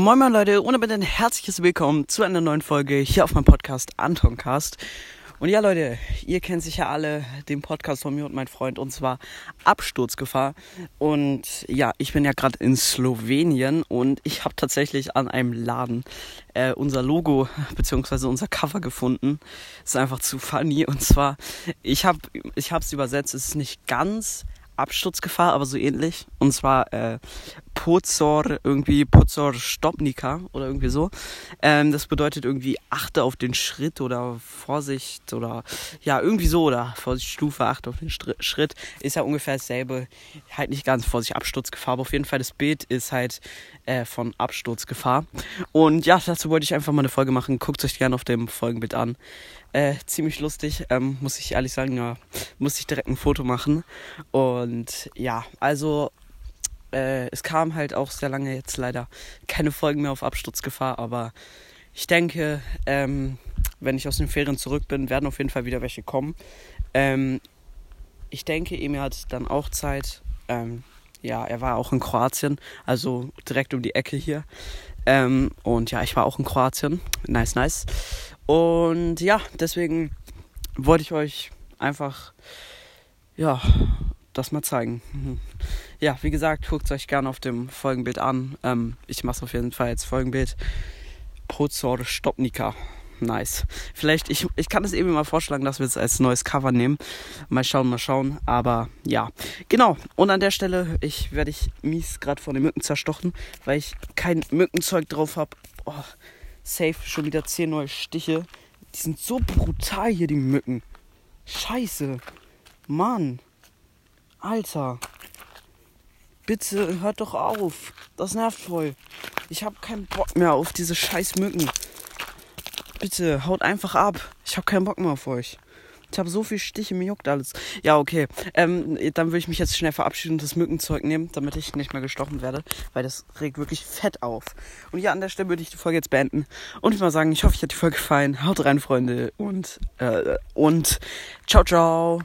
Moin moin Leute und damit ein herzliches Willkommen zu einer neuen Folge hier auf meinem Podcast Antoncast. Und ja Leute, ihr kennt sicher alle den Podcast von mir und mein Freund und zwar Absturzgefahr. Und ja, ich bin ja gerade in Slowenien und ich habe tatsächlich an einem Laden äh, unser Logo bzw. unser Cover gefunden. ist einfach zu funny und zwar, ich habe es übersetzt, es ist nicht ganz Absturzgefahr, aber so ähnlich. Und zwar äh, Pozor, irgendwie Pozor Stopnika oder irgendwie so. Ähm, das bedeutet irgendwie achte auf den Schritt oder Vorsicht oder ja, irgendwie so oder Vorsichtsstufe, achte auf den Schritt. Ist ja ungefähr dasselbe. Halt nicht ganz Vorsicht, Absturzgefahr, aber auf jeden Fall das Bild ist halt äh, von Absturzgefahr. Und ja, dazu wollte ich einfach mal eine Folge machen. Guckt euch gerne auf dem Folgenbild an. Äh, ziemlich lustig, ähm, muss ich ehrlich sagen, ja, muss ich direkt ein Foto machen. Und ja, also äh, es kam halt auch sehr lange jetzt leider keine Folgen mehr auf Absturzgefahr, aber ich denke, ähm, wenn ich aus den Ferien zurück bin, werden auf jeden Fall wieder welche kommen. Ähm, ich denke, Emil hat dann auch Zeit. Ähm, ja, er war auch in Kroatien, also direkt um die Ecke hier. Ähm, und ja, ich war auch in Kroatien. Nice, nice. Und ja, deswegen wollte ich euch einfach, ja, das mal zeigen. Ja, wie gesagt, guckt es euch gerne auf dem Folgenbild an. Ähm, ich mache es auf jeden Fall als Folgenbild. Pozor Stopnika. Nice. Vielleicht, ich, ich kann es eben mal vorschlagen, dass wir es als neues Cover nehmen. Mal schauen, mal schauen. Aber ja, genau. Und an der Stelle, ich werde ich mies gerade von den Mücken zerstochen, weil ich kein Mückenzeug drauf habe. Oh, safe schon wieder 10 neue Stiche. Die sind so brutal hier, die Mücken. Scheiße. Mann. Alter. Bitte hört doch auf. Das nervt voll. Ich habe keinen Bock mehr auf diese scheiß Mücken. Bitte, haut einfach ab. Ich habe keinen Bock mehr auf euch. Ich habe so viel Stiche, mir juckt alles. Ja, okay. Ähm, dann würde ich mich jetzt schnell verabschieden und das Mückenzeug nehmen, damit ich nicht mehr gestochen werde, weil das regt wirklich fett auf. Und ja, an der Stelle würde ich die Folge jetzt beenden und ich mal sagen, ich hoffe, euch hat die Folge gefallen. Haut rein, Freunde und äh, und ciao, ciao.